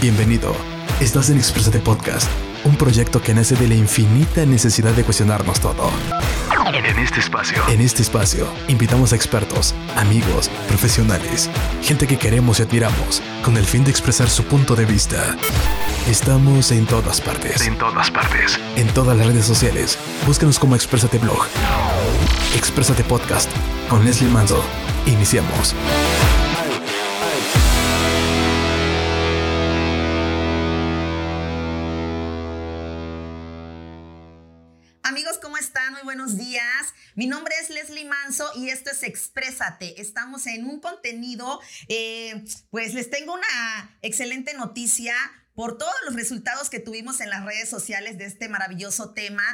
Bienvenido. Estás en Exprésate Podcast, un proyecto que nace de la infinita necesidad de cuestionarnos todo. En este espacio, en este espacio, invitamos a expertos, amigos, profesionales, gente que queremos y admiramos, con el fin de expresar su punto de vista. Estamos en todas partes. En todas partes. En todas las redes sociales. Búscanos como Exprésate Blog. Exprésate Podcast con Leslie Manzo. Iniciamos. Mi nombre es Leslie Manso y esto es Exprésate. Estamos en un contenido, eh, pues les tengo una excelente noticia por todos los resultados que tuvimos en las redes sociales de este maravilloso tema.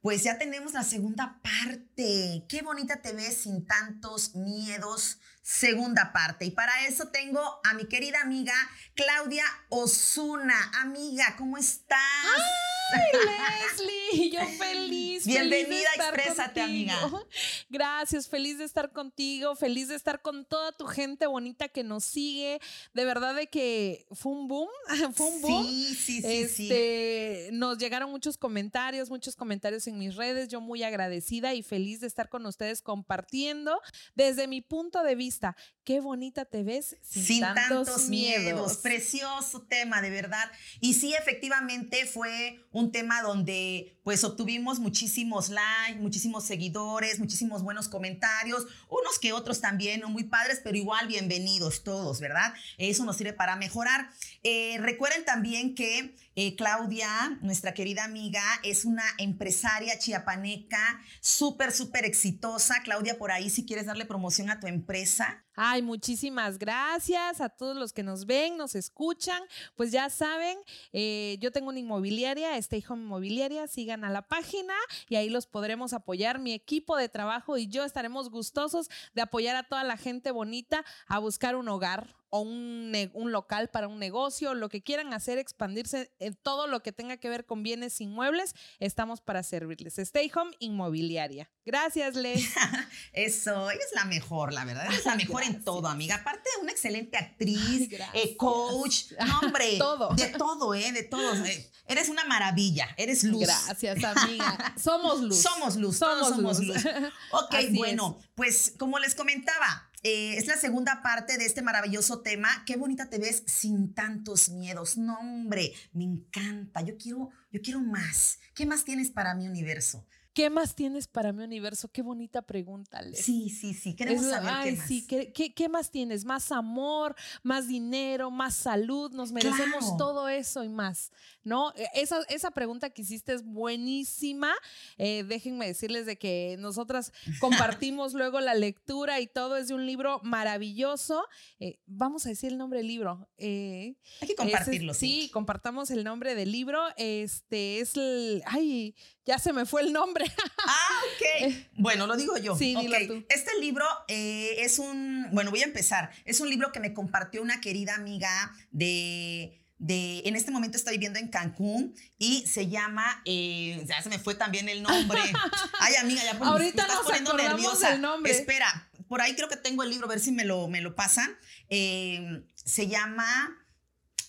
Pues ya tenemos la segunda parte. Qué bonita te ves sin tantos miedos. Segunda parte. Y para eso tengo a mi querida amiga Claudia Osuna. Amiga, ¿cómo estás? ¡Ay, Leslie! Yo feliz. Bienvenida, feliz de estar exprésate, contigo. amiga. Gracias, feliz de estar contigo, feliz de estar con toda tu gente bonita que nos sigue. De verdad de que fue un boom, fue un boom. Sí, sí, sí, sí. Este, Nos llegaron muchos comentarios, muchos comentarios en mis redes. Yo muy agradecida y feliz de estar con ustedes compartiendo desde mi punto de vista. Qué bonita te ves sin, Sin tantos, tantos miedos. miedos. Precioso tema, de verdad. Y sí, efectivamente fue un tema donde pues obtuvimos muchísimos likes, muchísimos seguidores, muchísimos buenos comentarios, unos que otros también, no muy padres, pero igual bienvenidos todos, ¿verdad? Eso nos sirve para mejorar. Eh, recuerden también que eh, Claudia, nuestra querida amiga, es una empresaria chiapaneca, súper, súper exitosa. Claudia, por ahí si quieres darle promoción a tu empresa. Ay, muchísimas gracias a todos los que nos ven, nos escuchan. Pues ya saben, eh, yo tengo una inmobiliaria, Stay Home Inmobiliaria, sigan a la página y ahí los podremos apoyar. Mi equipo de trabajo y yo estaremos gustosos de apoyar a toda la gente bonita a buscar un hogar o un, local para un negocio, lo que quieran hacer, expandirse en todo lo que tenga que ver con bienes inmuebles, estamos para servirles. Stay Home Inmobiliaria. Gracias, Les. Eso, ella es la mejor, la verdad. Ella es la mejor en todo, amiga. Aparte, una excelente actriz, eh, coach, no, hombre. Todo. De todo, ¿eh? De todo. Eh, Eres una maravilla, eres luz. Gracias, amiga. Somos luz. Somos luz, todos somos luz. Ok, Así bueno, pues como les comentaba, eh, es la segunda parte de este maravilloso tema. Qué bonita te ves sin tantos miedos. No, hombre, me encanta. Yo quiero, yo quiero más. ¿Qué más tienes para mi universo? ¿Qué más tienes para mi universo? Qué bonita pregunta, Les. Sí, sí, sí. Queremos saber ay, qué más. sí, ¿qué, qué, qué más tienes? ¿Más amor, más dinero, más salud? Nos merecemos Claro. todo eso y más, ¿no? E- Esa, esa pregunta que hiciste es buenísima. Eh, déjenme decirles de que nosotras compartimos luego la lectura y todo es de un libro maravilloso. Eh, vamos a decir el nombre del libro. Eh, Hay que compartirlo, sí, compartamos el nombre del libro. Este es el. Ay, ya se me fue el nombre. Ah, ok. Bueno, lo digo yo. Sí, dilo Ok, tú. Este libro eh, es un, bueno, voy a empezar. Es un libro que me compartió una querida amiga de, de en este momento está viviendo en Cancún y se llama, eh, ya se me fue también el nombre. Ay, amiga, ya pues, Ahorita me estás nos poniendo nerviosa. del nombre. Espera, por ahí creo que tengo el libro, a ver si me lo, me lo pasan. Eh, se llama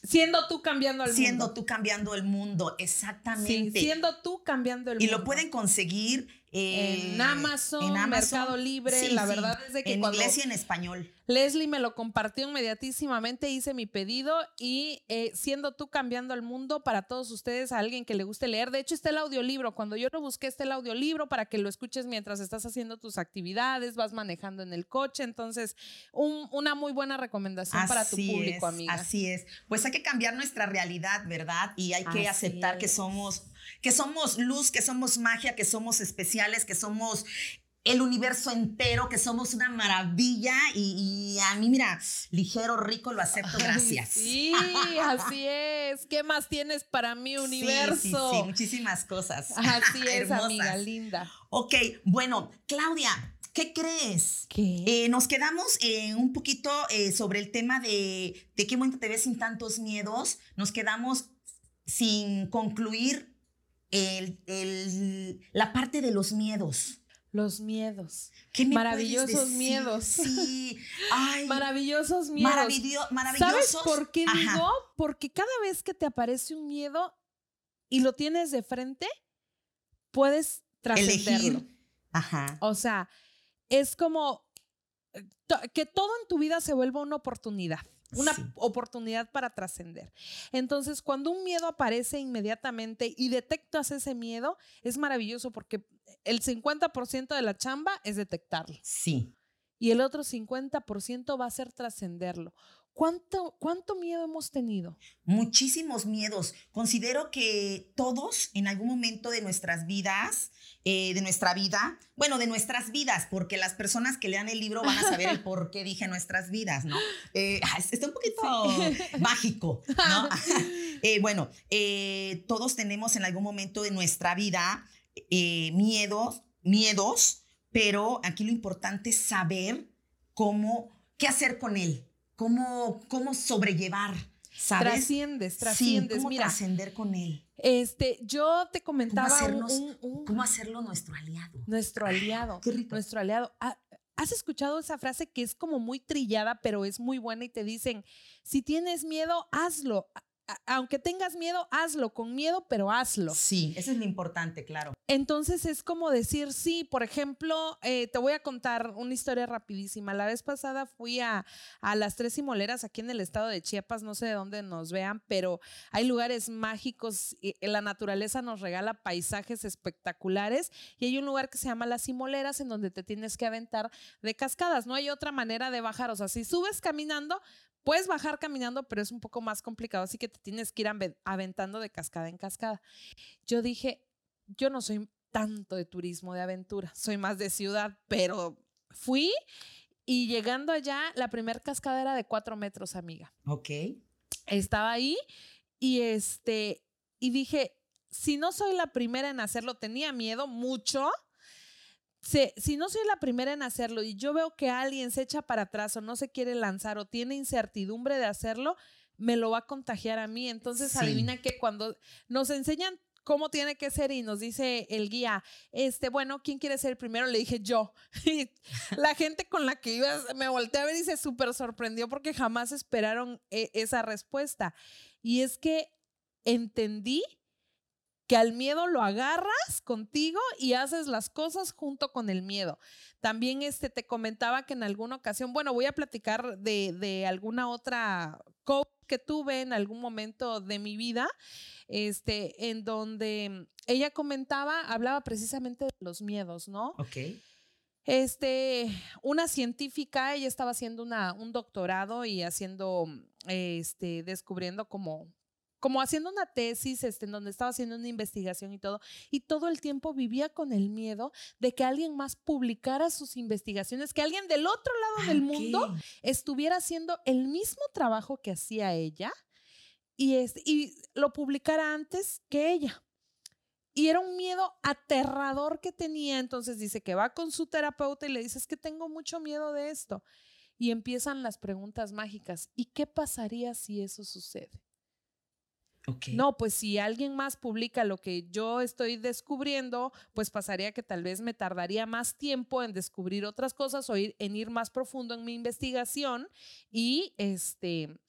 Siendo tú cambiando al Siendo mundo. tú cambiando el mundo, Sí, exactamente. siendo tú cambiando el y mundo. lo pueden conseguir eh, En Amazon, Mercado Libre, la verdad es de que en cuando- inglés y en español. Leslie me lo compartió inmediatísimamente, hice mi pedido y eh, siendo tú cambiando el mundo para todos ustedes, a alguien que le guste leer. De hecho, está el audiolibro. Cuando yo lo busqué, está el audiolibro para que lo escuches mientras estás haciendo tus actividades, vas manejando en el coche. Entonces, un- una muy buena recomendación para tu público, es, amiga. Así es. Pues hay que cambiar nuestra realidad, ¿verdad? Y hay que Así aceptar que somos, que somos luz, que somos magia, que somos especiales, que somos el universo entero, que somos una maravilla. Y, y a mí, mira, ligero, rico, lo acepto, gracias. sí, así es. ¿Qué más tienes para mi Sí, universo? Sí, sí, muchísimas cosas. Así es, amiga linda. Ok, bueno, Claudia, ¿qué crees? ¿Qué? Eh, nos quedamos eh, un poquito eh, sobre el tema de, de qué momento te ves sin tantos miedos. Nos quedamos sin concluir el- el- la parte de los miedos. Los miedos. ¿Qué me Maravillosos miedos. Sí. Ay, Maravillosos miedos. maravillo- maravillosos. ¿Sabes por qué Ajá. digo? Porque cada vez que te aparece un miedo y lo tienes de frente, puedes trascenderlo. Ajá. O sea, es como eh, que todo en tu vida se vuelva una oportunidad. Una Sí. oportunidad para trascender. Entonces, cuando un miedo aparece inmediatamente y detectas ese miedo, es maravilloso porque el 50% de la chamba es detectarlo Sí. y el otro 50% va a ser trascenderlo. ¿Cuánto, ¿Cuánto miedo hemos tenido? Muchísimos miedos. Considero que todos en algún momento de nuestras vidas, eh, de nuestra vida, bueno, de nuestras vidas, porque las personas que lean el libro van a saber el por qué dije nuestras vidas, ¿no? Eh, ah, está un poquito mágico, ¿no? Eh, bueno, eh, todos tenemos en algún momento de nuestra vida miedos, miedos, pero aquí lo importante es saber cómo, qué hacer con él, cómo, cómo sobrellevar, ¿sabes? Trasciendes, Sí, trasciendes. cómo Mira, trascender con él, este, yo te comentaba un- hacernos, un- un- cómo hacerlo nuestro aliado. nuestro aliado. Qué rico. nuestro aliado. Ah, ¿Has escuchado esa frase que es como muy trillada, pero es muy buena y te dicen, si tienes miedo, hazlo. Aunque tengas miedo, hazlo, con miedo, pero hazlo. Sí, eso es lo importante, claro. Entonces es como decir, sí, por ejemplo, eh, te voy a contar una historia rapidísima. La vez pasada fui a, a las Tres Simoleras aquí en el estado de Chiapas, no sé de dónde nos vean, pero hay lugares mágicos, y la naturaleza nos regala paisajes espectaculares y hay un lugar que se llama Las Simoleras en donde te tienes que aventar de cascadas. No hay otra manera de bajar, o sea, si subes caminando, Puedes bajar caminando, pero es un poco más complicado, así que te tienes que ir ave- aventando de cascada en cascada. Yo dije, yo no soy tanto de turismo de aventura, soy más de ciudad, pero fui y llegando allá, la primera cascada era de cuatro metros, amiga. Ok. Estaba ahí y este, y dije, si no soy la primera en hacerlo, tenía miedo mucho. Si, si no soy la primera en hacerlo y yo veo que alguien se echa para atrás o no se quiere lanzar o tiene incertidumbre de hacerlo, me lo va a contagiar a mí. Entonces, Sí. adivina que cuando nos enseñan cómo tiene que ser y nos dice el guía, este, bueno, ¿quién quiere ser el primero? Le dije yo. Y la gente con la que iba me volteé a ver y se súper sorprendió porque jamás esperaron eh, esa respuesta. Y es que entendí que al miedo lo agarras contigo y haces las cosas junto con el miedo. También este, te comentaba que en alguna ocasión, bueno, voy a platicar de, de alguna otra coach que tuve en algún momento de mi vida, este, en donde ella comentaba, hablaba precisamente de los miedos, ¿no? Ok. Este, una científica, ella estaba haciendo una, un doctorado y haciendo, este, descubriendo como, como haciendo una tesis, este, en donde estaba haciendo una investigación y todo, y todo el tiempo vivía con el miedo de que alguien más publicara sus investigaciones, que alguien del otro lado del Ah, mundo ok. estuviera haciendo el mismo trabajo que hacía ella y, es, y lo publicara antes que ella. Y era un miedo aterrador que tenía. Entonces dice que va con su terapeuta y le dice, es que tengo mucho miedo de esto. Y empiezan las preguntas mágicas. ¿Y qué pasaría si eso sucede? Ok. No, pues si alguien más publica lo que yo estoy descubriendo, pues pasaría que tal vez me tardaría más tiempo en descubrir otras cosas o ir, en ir más profundo en mi investigación y este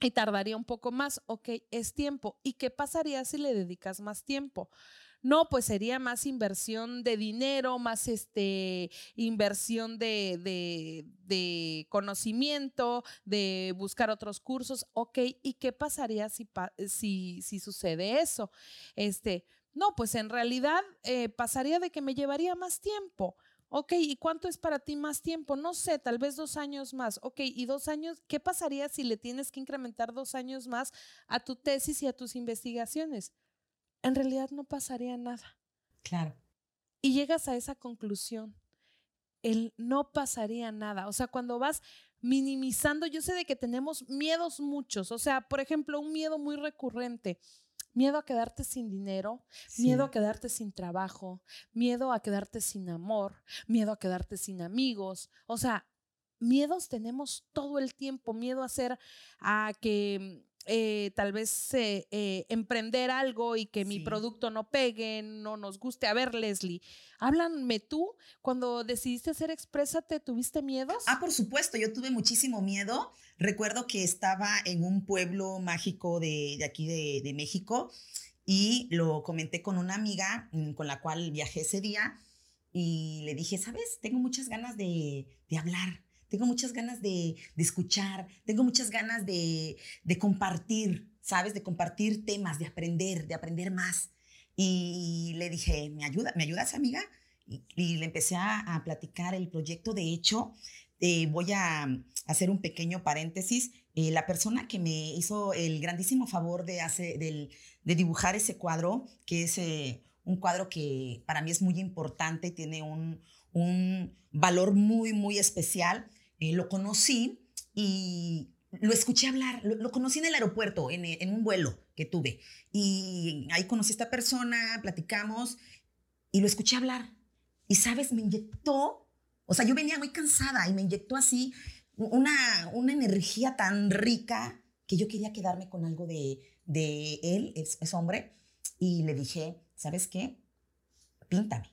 y tardaría un poco más. Ok, es tiempo. ¿Y qué pasaría si le dedicas más tiempo? No, pues sería más inversión de dinero, más este, inversión de, de, conocimiento, de buscar otros cursos. Ok, ¿y qué pasaría si, pa- si, si sucede eso? Este, no, pues en realidad eh, pasaría de que me llevaría más tiempo. Ok, ¿y cuánto es para ti más tiempo? No sé, tal vez dos años más. Ok, ¿y dos años? ¿Qué pasaría si le tienes que incrementar dos años más a tu tesis y a tus investigaciones? En realidad no pasaría nada. Claro. Y llegas a esa conclusión. El no pasaría nada. O sea, cuando vas minimizando, yo sé de que tenemos miedos muchos. O sea, por ejemplo, un miedo muy recurrente. Miedo a quedarte sin dinero, miedo a quedarte sin trabajo, miedo a quedarte sin amor, miedo a quedarte sin amigos. O sea, miedos tenemos todo el tiempo, miedo a ser, a que eh, tal vez eh, eh, emprender algo y que mi producto no pegue, no nos guste. A ver, Leslie, háblame tú, cuando decidiste hacer Exprésate, ¿tuviste miedos? Ah, por supuesto, yo tuve muchísimo miedo. Recuerdo que estaba en un pueblo mágico de, de aquí de, de México y lo comenté con una amiga mm, con la cual viajé ese día y le dije, sabes, tengo muchas ganas de, de hablar, tengo muchas ganas de, de escuchar, tengo muchas ganas de, de compartir, ¿sabes? De compartir temas, de aprender, de aprender más. Y le dije, ¿me, ayuda, ¿me ayudas, amiga? Y, y le empecé a, a platicar el proyecto. De hecho, eh, voy a hacer un pequeño paréntesis. Eh, la persona que me hizo el grandísimo favor de, hacer, del, de dibujar ese cuadro, que es eh, un cuadro que para mí es muy importante, tiene un, un valor muy, muy especial, eh, lo conocí y lo escuché hablar, lo, lo conocí en el aeropuerto, en, en un vuelo que tuve. Y ahí conocí a esta persona, platicamos y lo escuché hablar. Y sabes, me inyectó, o sea, yo venía muy cansada y me inyectó así una, una energía tan rica que yo quería quedarme con algo de, de él, es, es hombre. Y le dije, ¿sabes qué? Píntame,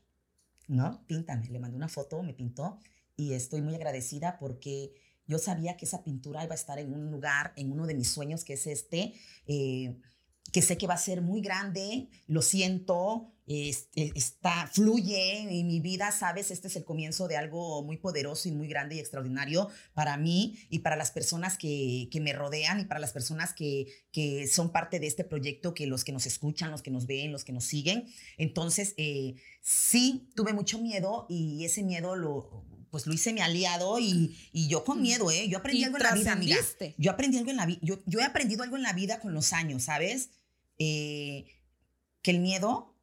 ¿no? Píntame. Le mandé una foto, me pintó y estoy muy agradecida porque yo sabía que esa pintura iba a estar en un lugar, en uno de mis sueños, que es este, eh, que sé que va a ser muy grande, lo siento, este, está, fluye en mi vida, sabes, este es el comienzo de algo muy poderoso y muy grande y extraordinario para mí y para las personas que, que me rodean y para las personas que, que son parte de este proyecto, que los que nos escuchan, los que nos ven, los que nos siguen. Entonces, eh, sí, tuve mucho miedo y ese miedo lo, pues lo hice mi aliado y, y yo con miedo, ¿eh? Yo aprendí Y algo en la vida, amiga. Yo aprendí algo en la vida, yo, yo he aprendido algo en la vida con los años, ¿sabes? Eh, que el miedo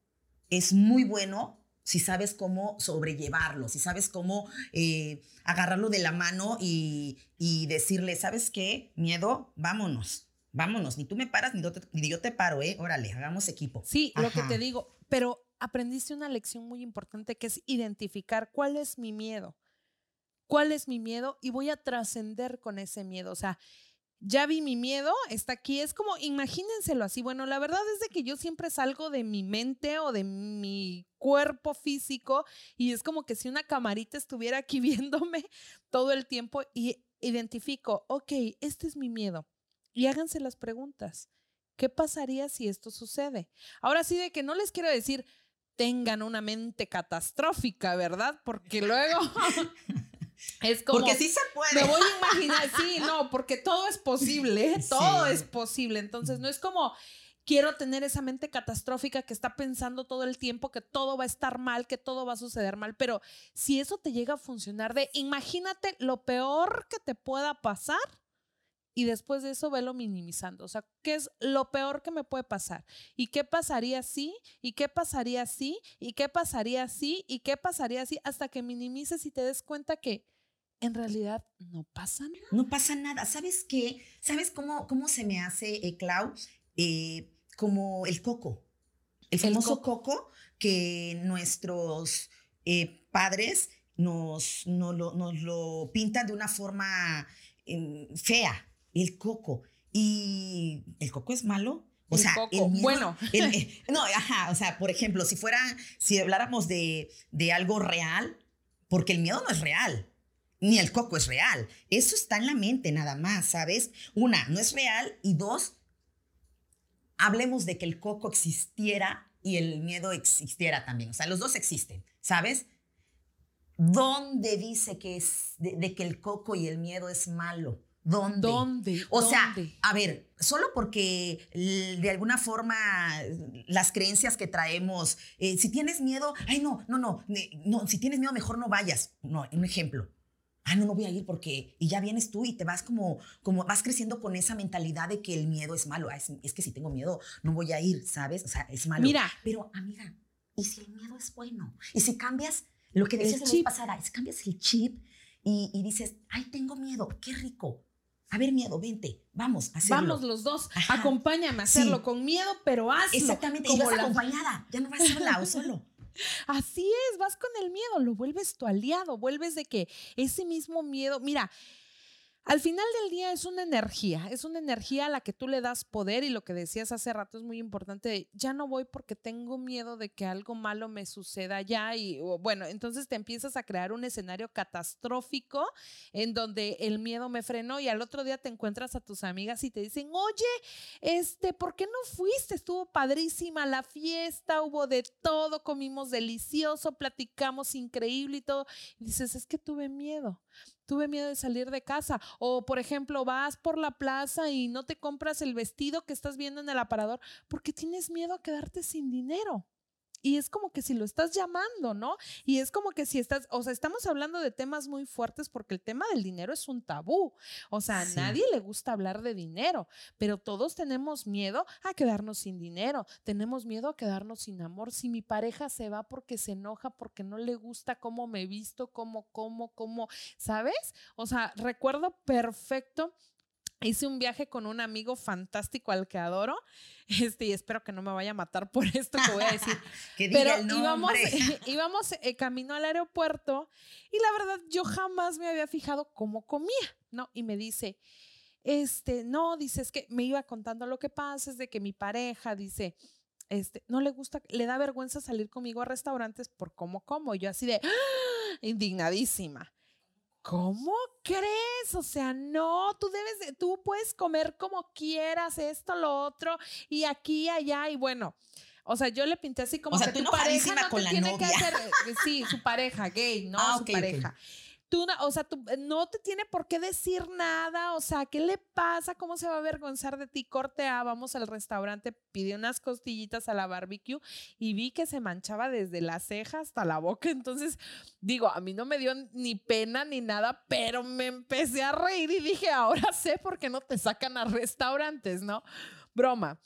es muy bueno si sabes cómo sobrellevarlo, si sabes cómo eh, agarrarlo de la mano y, y decirle, ¿sabes qué? Miedo, vámonos, vámonos, ni tú me paras ni yo te, ni yo te paro, ¿eh? Órale, hagamos equipo. Sí, lo que te digo, pero aprendiste una lección muy importante que es identificar cuál es mi miedo. ¿Cuál es mi miedo? Y voy a trascender con ese miedo. O sea, ya vi mi miedo, está aquí. Es como, imagínenselo así. Bueno, la verdad es de que yo siempre salgo de mi mente o de mi cuerpo físico y es como que si una camarita estuviera aquí viéndome todo el tiempo y identifico, ok, este es mi miedo. Y háganse las preguntas. ¿Qué pasaría si esto sucede? Ahora sí de que no les quiero decir tengan una mente catastrófica, ¿verdad? Porque luego es como Porque sí se puede. me voy a imaginar, sí, no, porque todo es posible, ¿eh? todo Sí. es posible. Entonces, no es como quiero tener esa mente catastrófica que está pensando todo el tiempo que todo va a estar mal, que todo va a suceder mal, pero si eso te llega a funcionar de imagínate lo peor que te pueda pasar y después de eso velo minimizando. O sea, ¿qué es lo peor que me puede pasar? ¿Y qué pasaría si? ¿Y qué pasaría si? ¿Y qué pasaría si? ¿Y qué pasaría si? Hasta que minimices y te des cuenta que en realidad no pasa nada. No pasa nada. ¿Sabes qué? ¿Sabes cómo, cómo se me hace, eh, Clau? Eh, como el coco. El El famoso coco, que nuestros eh, padres nos, lo, nos lo pintan de una forma em, fea. El coco. ¿Y el coco es malo? O El sea, coco, el bueno. el- no, ajá, o sea, por ejemplo, si fuera, si habláramos de, de algo real, porque el miedo no es real, ni el coco es real. Eso está en la mente nada más, ¿sabes? Una, no es real y dos, hablemos de que el coco existiera y el miedo existiera también. O sea, los dos existen, ¿sabes? ¿Dónde dice que es de, de que el coco y el miedo es malo? ¿Dónde? ¿Dónde? O sea, ¿Dónde? a ver, solo porque de alguna forma las creencias que traemos, eh, si tienes miedo, ay no, no, no, no, si tienes miedo mejor no vayas. No, un ejemplo. Ah, no, no voy a ir porque y ya vienes tú y te vas como, como vas creciendo con esa mentalidad de que el miedo es malo. Ah, es, es que si tengo miedo no voy a ir, ¿sabes? O sea, es malo. Mira. Pero amiga, ¿y si el miedo es bueno? ¿Y si cambias lo que decías la vez pasada? Si cambias el chip y, y dices, ay, tengo miedo, qué rico. A ver, miedo, vente, vamos a hacerlo. Vamos los dos, Ajá. acompáñame a Sí. hacerlo con miedo, pero hazlo. Exactamente, y como vas la- acompañada, ya no vas sola o solo. Así es, vas con el miedo, lo vuelves tu aliado, vuelves de que ese mismo miedo, mira, al final del día es una energía, es una energía a la que tú le das poder y lo que decías hace rato es muy importante, ya no voy porque tengo miedo de que algo malo me suceda ya y bueno, entonces te empiezas a crear un escenario catastrófico en donde el miedo me frenó y al otro día te encuentras a tus amigas y te dicen, oye, este, ¿por qué no fuiste? Estuvo padrísima la fiesta, hubo de todo, comimos delicioso, platicamos increíble y todo. Y dices, es que tuve miedo tuve miedo de salir de casa. O, por ejemplo, vas por la plaza y no te compras el vestido que estás viendo en el aparador porque tienes miedo a quedarte sin dinero. Y es como que si lo estás llamando, ¿no? Y es como que si estás, o sea, estamos hablando de temas muy fuertes porque el tema del dinero es un tabú. O sea, a nadie le gusta hablar de dinero, pero todos tenemos miedo a quedarnos sin dinero, tenemos miedo a quedarnos sin amor. Si mi pareja se va porque se enoja, porque no le gusta cómo me visto, cómo, cómo, cómo, ¿sabes? O sea, recuerdo perfecto Hice un viaje con un amigo fantástico al que adoro. Este, y espero que no me vaya a matar por esto que voy a decir. que diga Pero el íbamos, íbamos eh, camino al aeropuerto y la verdad yo jamás me había fijado cómo comía, ¿no? Y me dice, este, no, dice, es que me iba contando lo que pasa, es de que mi pareja dice, este, no le gusta, le da vergüenza salir conmigo a restaurantes por cómo como. Y yo así de, ¡ah! indignadísima. ¿Cómo crees? O sea, no, tú debes, tú puedes comer como quieras, esto, lo otro, y aquí, allá, y bueno. O sea, yo le pinté así como que tu pareja no te tiene que hacer, eh, sí, su pareja gay, no ah, su pareja o sea, eh, no te tiene por qué decir nada, o sea, ¿qué le pasa? ¿Cómo se va a avergonzar de ti? Corte A, vamos al restaurante, pide unas costillitas a la barbecue y vi que se manchaba desde la ceja hasta la boca, entonces digo, a mí no me dio ni pena ni nada, pero me empecé a reír y dije, ahora sé por qué no te sacan a restaurantes, ¿no? Broma.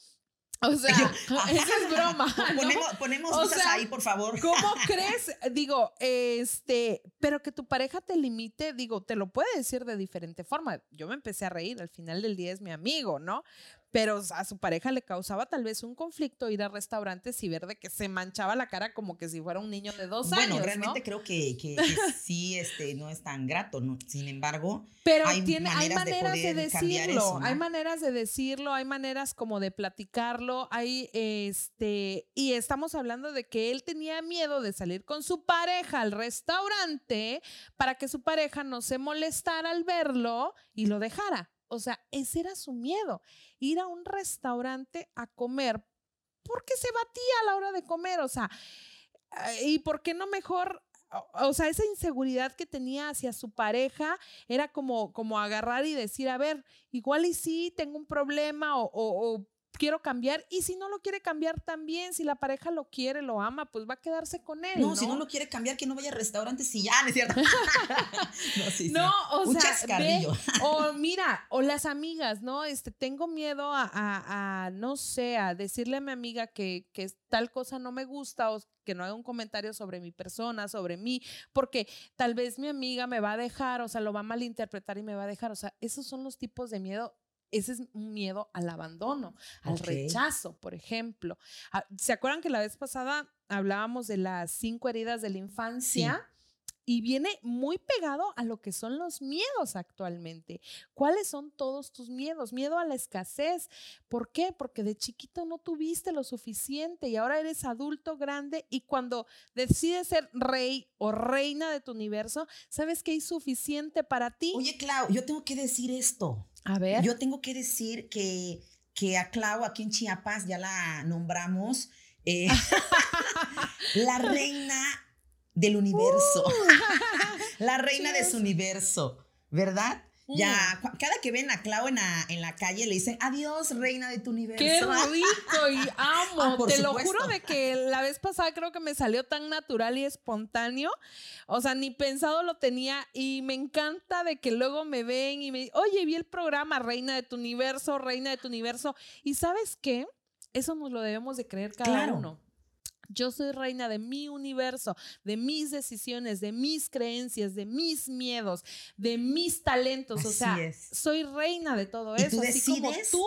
O sea, esa es broma. Ponemos, cosas ahí, por favor. ¿Cómo crees? Digo, este, pero que tu pareja te limite, digo, te lo puede decir de diferente forma. Yo me empecé a reír, al final del día es mi amigo, ¿no? Pero a su pareja le causaba tal vez un conflicto ir a restaurantes y ver de que se manchaba la cara como que si fuera un niño de dos años. Bueno, realmente creo que, que, sí este, no es tan grato, ¿no? sin embargo, pero hay, tiene, maneras, hay maneras de, decirlo, hay maneras de decirlo, hay maneras como de platicarlo, hay este, y estamos hablando de que él tenía miedo de salir con su pareja al restaurante para que su pareja no se molestara al verlo y lo dejara. O sea, ese era su miedo, ir a un restaurante a comer porque se batía a la hora de comer, o sea, eh, ¿y por qué no mejor o sea, esa inseguridad que tenía hacia su pareja era como, como agarrar y decir, a ver, igual y sí, tengo un problema o, o quiero cambiar. Y si no lo quiere cambiar también, si la pareja lo quiere, lo ama, pues va a quedarse con él. No, si no lo quiere cambiar, que no vaya a restaurantes y ya, ¿no es cierto? no, o sea, o mira, o las amigas, ¿no? Este, tengo miedo a, no sé, a decirle a mi amiga que, que tal cosa no me gusta o que no haga un comentario sobre mi persona, sobre mí, porque tal vez mi amiga me va a dejar, o sea, lo va a malinterpretar y me va a dejar. O sea, esos son los tipos de miedo ese es un miedo al abandono, al rechazo, por ejemplo. Ah, ¿Se acuerdan que la vez pasada hablábamos de las cinco heridas de la infancia? Y viene muy pegado a lo que son los miedos actualmente. ¿Cuáles son todos tus miedos? Miedo a la escasez. ¿Por qué? Porque de chiquito no tuviste lo suficiente y ahora eres adulto grande y cuando decides ser rey o reina de tu universo, sabes que hay suficiente para ti. Oye, Clau, yo tengo que decir esto. A ver. Yo tengo que decir que, que a Clau aquí en Chiapas ya la nombramos eh, la reina del universo, uh. la reina de su universo, ¿verdad? Ya, cada que ven a Clau en la, en la, calle le dicen, adiós, reina de tu universo. Qué rico y amo. Ah, Te lo juro de que la vez pasada creo que me salió tan natural y espontáneo. O sea, ni pensado lo tenía y me encanta de que luego me ven y me oye, vi el programa Reina de tu universo, Reina de tu universo. Y sabes qué? Eso nos lo debemos de creer cada uno Yo soy reina de mi universo, de mis decisiones, de mis creencias, de mis miedos, de mis talentos. o sea, soy reina de todo eso. tú así como tú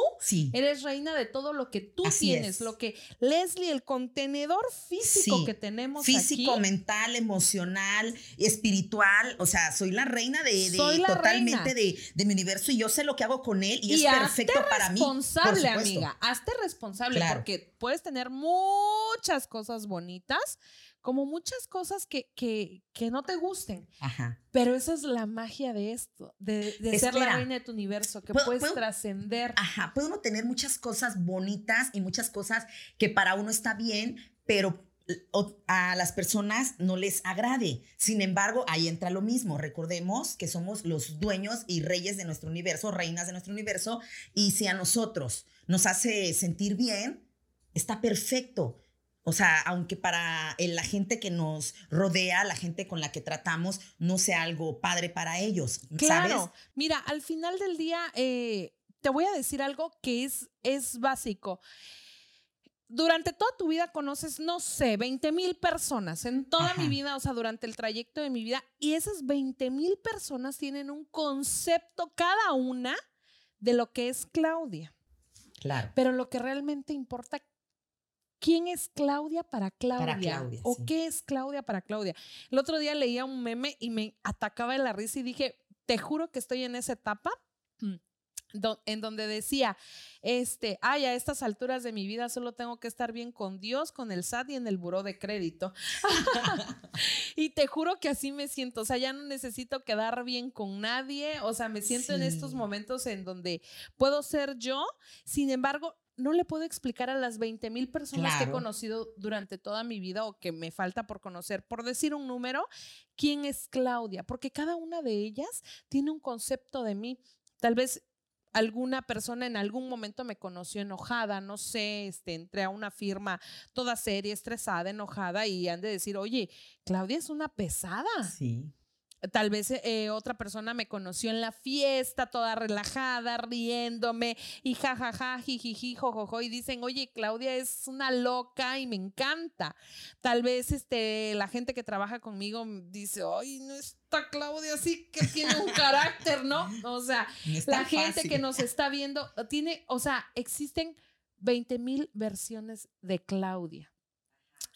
eres reina de todo lo que tú tienes. Lo que Leslie, el contenedor físico que tenemos. Físico, mental, emocional, espiritual. O sea, soy la reina de, totalmente de, mi universo y yo sé lo que hago con él y, es perfecto para mí. Responsable, amiga. Hazte responsable porque puedes tener muchas cosas bonitas, como muchas cosas que, que, que no te gusten. Pero esa es la magia de esto, de, ser la reina de tu universo, que puedes trascender. Ajá, puede uno tener muchas cosas bonitas y muchas cosas que para uno está bien, pero a las personas no les agrade. Sin embargo, ahí entra lo mismo. Recordemos que somos los dueños y reyes de nuestro universo, reinas de nuestro universo, y si a nosotros nos hace sentir bien, está perfecto. O sea, aunque para la gente que nos rodea, la gente con la que tratamos, no sea algo padre para ellos. Claro. Mira, al final del día, eh, te voy a decir algo que es, es básico. Durante toda tu vida conoces, no sé, 20 mil personas en toda mi vida, o sea, durante el trayecto de mi vida, y esas 20 mil personas tienen un concepto cada una de lo que es Claudia. Claro. Pero lo que realmente importa ¿Quién es Claudia para Claudia? ¿O qué es Claudia para Claudia? El otro día leía un meme y me atacaba de la risa y dije, te juro que estoy en esa etapa mm, en donde decía, este, ay, a estas alturas de mi vida solo tengo que estar bien con Dios, con el SAT y en el buró de crédito. y te juro que así me siento, o sea, ya no necesito quedar bien con nadie, o sea, me siento en estos momentos en donde puedo ser yo, sin embargo, no le puedo explicar a las 20 mil personas que he conocido durante toda mi vida o que me falta por conocer, por decir un número, quién es Claudia, porque cada una de ellas tiene un concepto de mí. Tal vez alguna persona en algún momento me conoció enojada, no sé, este, entré a una firma toda seria, estresada, enojada y han de decir, oye, Claudia es una pesada. Sí. Tal vez eh, otra persona me conoció en la fiesta, toda relajada, riéndome y jajaja, jijiji, jojojo, y dicen, oye, Claudia es una loca y me encanta. Tal vez este, la gente que trabaja conmigo dice, ay, no está Claudia así que tiene un carácter, ¿no? O sea, la gente que nos está viendo tiene, o sea, existen 20 mil versiones de Claudia.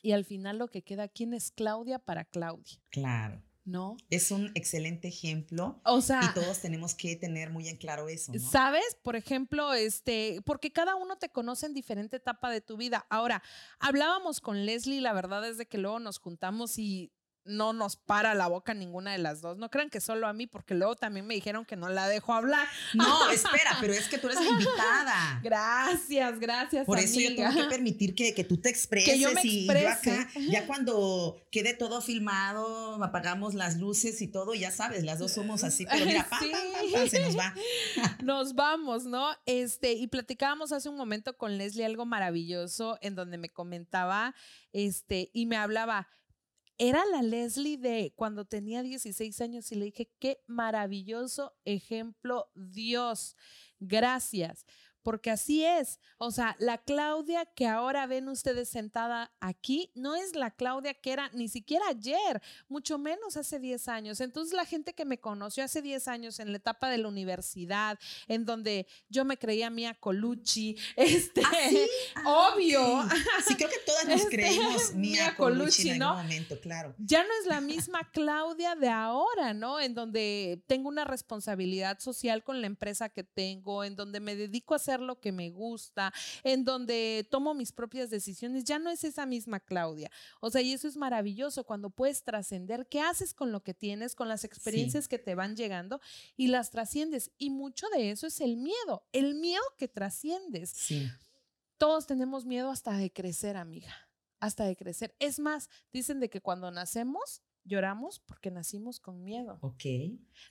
Y al final lo que queda, ¿quién es Claudia para Claudia? Claro. ¿No? Es un excelente ejemplo. O sea, y todos tenemos que tener muy en claro eso. ¿Sabes? Por ejemplo, este, porque cada uno te conoce en diferente etapa de tu vida. Ahora, hablábamos con Leslie, la verdad es de que luego nos juntamos y no nos para la boca ninguna de las dos. No crean que solo a mí, porque luego también me dijeron que no la dejo hablar. No, espera, pero es que tú eres la invitada. Gracias, gracias. Por eso yo tengo que permitir que, tú te expreses. Que yo me y yo acá, ya cuando quede todo filmado, apagamos las luces y todo, ya sabes, las dos somos así, pero mira, se nos va. nos vamos, ¿no? Este, y platicábamos hace un momento con Leslie algo maravilloso en donde me comentaba, este, y me hablaba era la Leslie de cuando tenía 16 años y le dije, qué maravilloso ejemplo, Dios, gracias porque así es. O sea, la Claudia que ahora ven ustedes sentada aquí no es la Claudia que era ni siquiera ayer, mucho menos hace 10 años. Entonces la gente que me conoció hace 10 años en la etapa de la universidad, en donde yo me creía Mia Colucci, este, ¿Ah, obvio. Sí. creo que todas nos este, creímos Mia, Colucci, en algún momento, claro. Ya no es la misma Claudia de ahora, ¿no? En donde tengo una responsabilidad social con la empresa que tengo, en donde me dedico a hacer lo que me gusta, en donde tomo mis propias decisiones, ya no es esa misma Claudia. O sea, y eso es maravilloso cuando puedes trascender, ¿qué haces con lo que tienes, con las experiencias que te van llegando y las trasciendes? Y mucho de eso es el miedo, el miedo que trasciendes. Sí. Todos tenemos miedo hasta de crecer, amiga, hasta de crecer. Es más, dicen de que cuando nacemos Lloramos porque nacimos con miedo. Ok.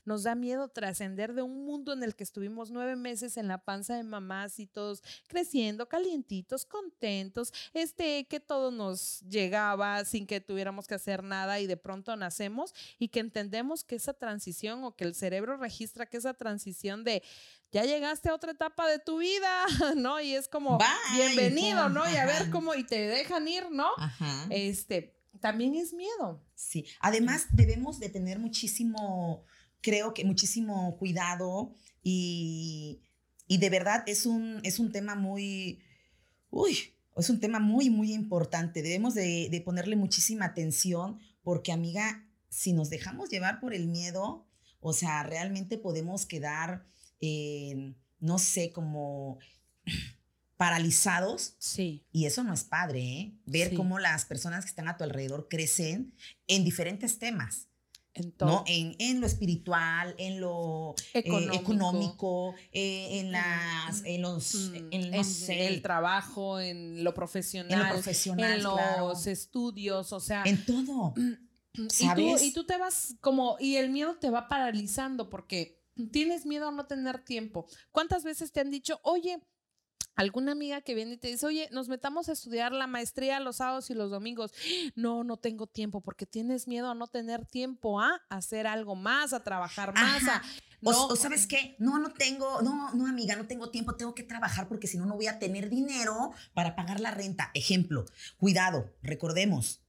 Nos da miedo trascender de un mundo en el que estuvimos nueve meses en la panza de mamás y todos creciendo, calientitos, contentos, este, que todo nos llegaba sin que tuviéramos que hacer nada y de pronto nacemos y que entendemos que esa transición o que el cerebro registra que esa transición de ya llegaste a otra etapa de tu vida, ¿no? Y es como bienvenido, ¿no? Y a ver cómo y te dejan ir, ¿no? Ajá. Este, también es miedo. Sí, además debemos de tener muchísimo, creo que muchísimo cuidado y, de verdad es un, es un tema muy, uy, es un tema muy, muy importante. Debemos de, ponerle muchísima atención porque, amiga, si nos dejamos llevar por el miedo, o sea, realmente podemos quedar, no sé, como paralizados. Sí. Y eso no es padre, ¿eh? Ver cómo las personas que están a tu alrededor crecen en diferentes temas. En, ¿no? En, lo espiritual, en lo eh, económico, eh, en las, en los, mm, en, el trabajo, en lo profesional, en, lo profesional, los estudios, o sea, en todo. ¿sabes? Y, tú, y tú te vas como, y el miedo te va paralizando porque tienes miedo a no tener tiempo. ¿Cuántas veces te han dicho, oye, alguna amiga que viene y te dice, oye, nos metamos a estudiar la maestría los sábados y los domingos. No, no tengo tiempo porque tienes miedo a no tener tiempo a hacer algo más, a trabajar más. no. O, sabes qué, no, no tengo, no, no, amiga, no tengo tiempo, tengo que trabajar porque si no, no voy a tener dinero para pagar la renta. Ejemplo, cuidado, recordemos,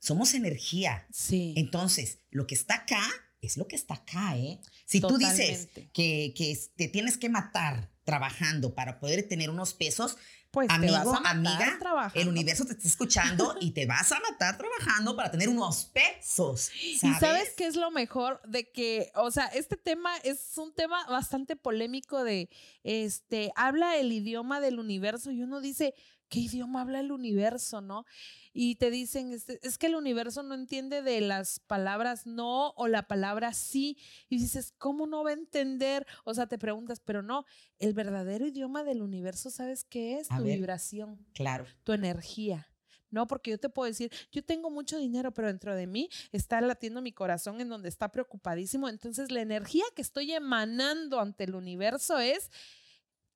somos energía. Sí. Entonces, lo que está acá es lo que está acá, ¿eh? Si tú dices que, que te tienes que matar trabajando para poder tener unos pesos, pues amigo, amiga, el universo te está escuchando y te vas a matar trabajando para tener unos pesos. ¿sabes? Y sabes qué es lo mejor de que, o sea, este tema es un tema bastante polémico de, este, habla el idioma del universo y uno dice, ¿qué idioma habla el universo, no? y te dicen, este, es que el universo no entiende de las palabras no o la palabra sí. Y dices, ¿cómo no va a entender? O sea, te preguntas, pero no, el verdadero idioma del universo, ¿sabes qué es? tu vibración. Claro. Tu energía. No, porque yo te puedo decir, yo tengo mucho dinero, pero dentro de mí está latiendo mi corazón en donde está preocupadísimo. Entonces, la energía que estoy emanando ante el universo es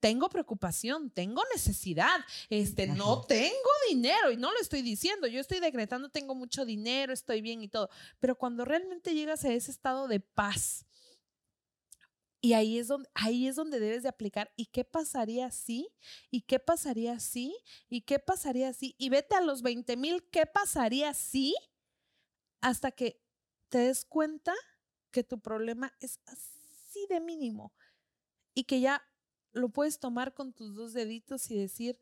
tengo preocupación, tengo necesidad, este, no tengo dinero y no lo estoy diciendo, yo estoy decretando tengo mucho dinero, estoy bien y todo, pero cuando realmente llegas a ese estado de paz, y ahí es donde, ahí es donde debes de aplicar. ¿Y qué pasaría si? ¿Y qué pasaría si? ¿Y qué pasaría si? Y vete a los 20 mil, ¿qué pasaría si? Hasta que te des cuenta que tu problema es así de mínimo y que ya lo puedes tomar con tus dos deditos y decir,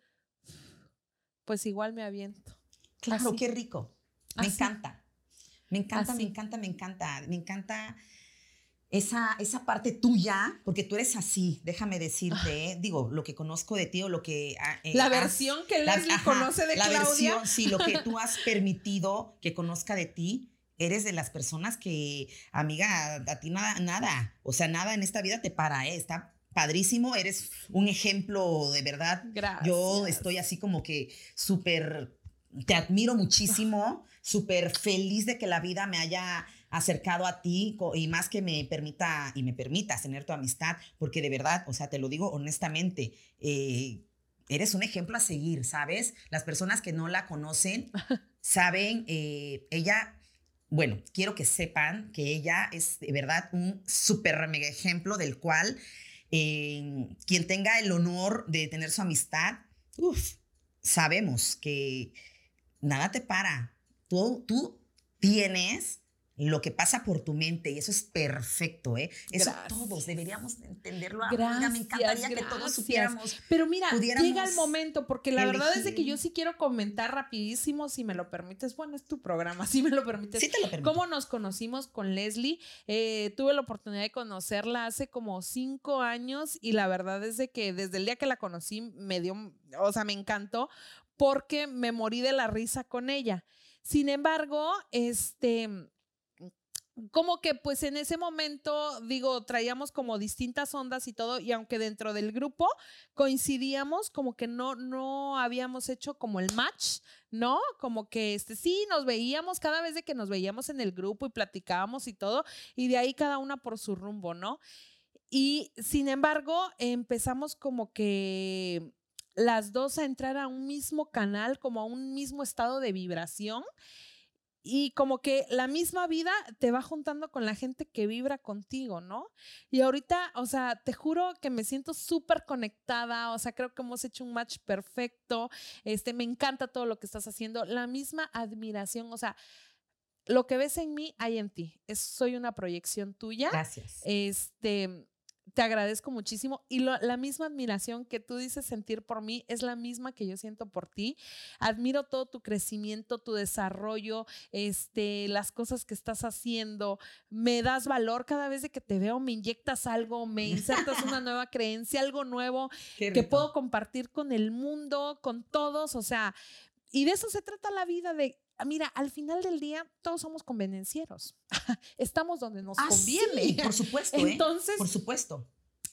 pues igual me aviento. Claro, qué rico. Me encanta. Me encanta, me encanta, me encanta. Me encanta esa, esa parte tuya, porque tú eres así, déjame decirte, ¿eh? digo, lo que conozco de ti o lo que... Ah, eh, la versión que Leslie conoce de la Claudia. Versión, sí, lo que tú has permitido que conozca de ti, eres de las personas que, amiga, a, ti nada, nada, o sea, nada en esta vida te para, ¿eh? está padrísimo, eres un ejemplo de verdad. Gracias. Yo estoy así como que súper, te admiro muchísimo, súper feliz de que la vida me haya acercado a ti y más que me permita y me permitas tener tu amistad, porque de verdad, o sea, te lo digo honestamente, eh, eres un ejemplo a seguir, ¿sabes? Las personas que no la conocen saben, eh, ella bueno, quiero que sepan que ella es de verdad un súper mega ejemplo del cual quien tenga el honor de tener su amistad, sabemos que nada te para. Tú, tú tienes lo que pasa por tu mente y eso es perfecto, ¿eh? Eso todos deberíamos entenderlo. Gracias, me encantaría que todos supiéramos. Pero mira, llega el momento porque la verdad es de que yo sí quiero comentar rapidísimo, si me lo permites. Bueno, es tu programa, si me lo permites. Sí te lo permito. ¿Cómo nos conocimos con Leslie? Eh, tuve la oportunidad de conocerla hace como cinco años y la verdad es de que desde el día que la conocí me dio, o sea, me encantó porque me morí de la risa con ella. Sin embargo, este como que pues en ese momento, digo, traíamos como distintas ondas y todo, y aunque dentro del grupo coincidíamos, como que no, no habíamos hecho como el match, ¿no? Como que este, sí, nos veíamos cada vez de que nos veíamos en el grupo y platicábamos y todo, y de ahí cada una por su rumbo, ¿no? Y sin embargo, empezamos como que las dos a entrar a un mismo canal, como a un mismo estado de vibración y como que la misma vida te va juntando con la gente que vibra contigo, ¿no? Y ahorita, o sea, te juro que me siento súper conectada, o sea, creo que hemos hecho un match perfecto, este, me encanta todo lo que estás haciendo, la misma admiración, o sea, lo que ves en mí hay en ti, es, soy una proyección tuya. Gracias. Este, te agradezco muchísimo y la misma admiración que tú dices sentir por mí es la misma que yo siento por ti. Admiro todo tu crecimiento, tu desarrollo, este, las cosas que estás haciendo. Me das valor cada vez de que te veo, me inyectas algo, me insertas una nueva creencia, algo nuevo que puedo compartir con el mundo, con todos, o sea, y de eso se trata la vida de mira, al final del día todos somos convenencieros. Estamos donde nos ah, conviene. por supuesto. ¿eh? Entonces, por supuesto.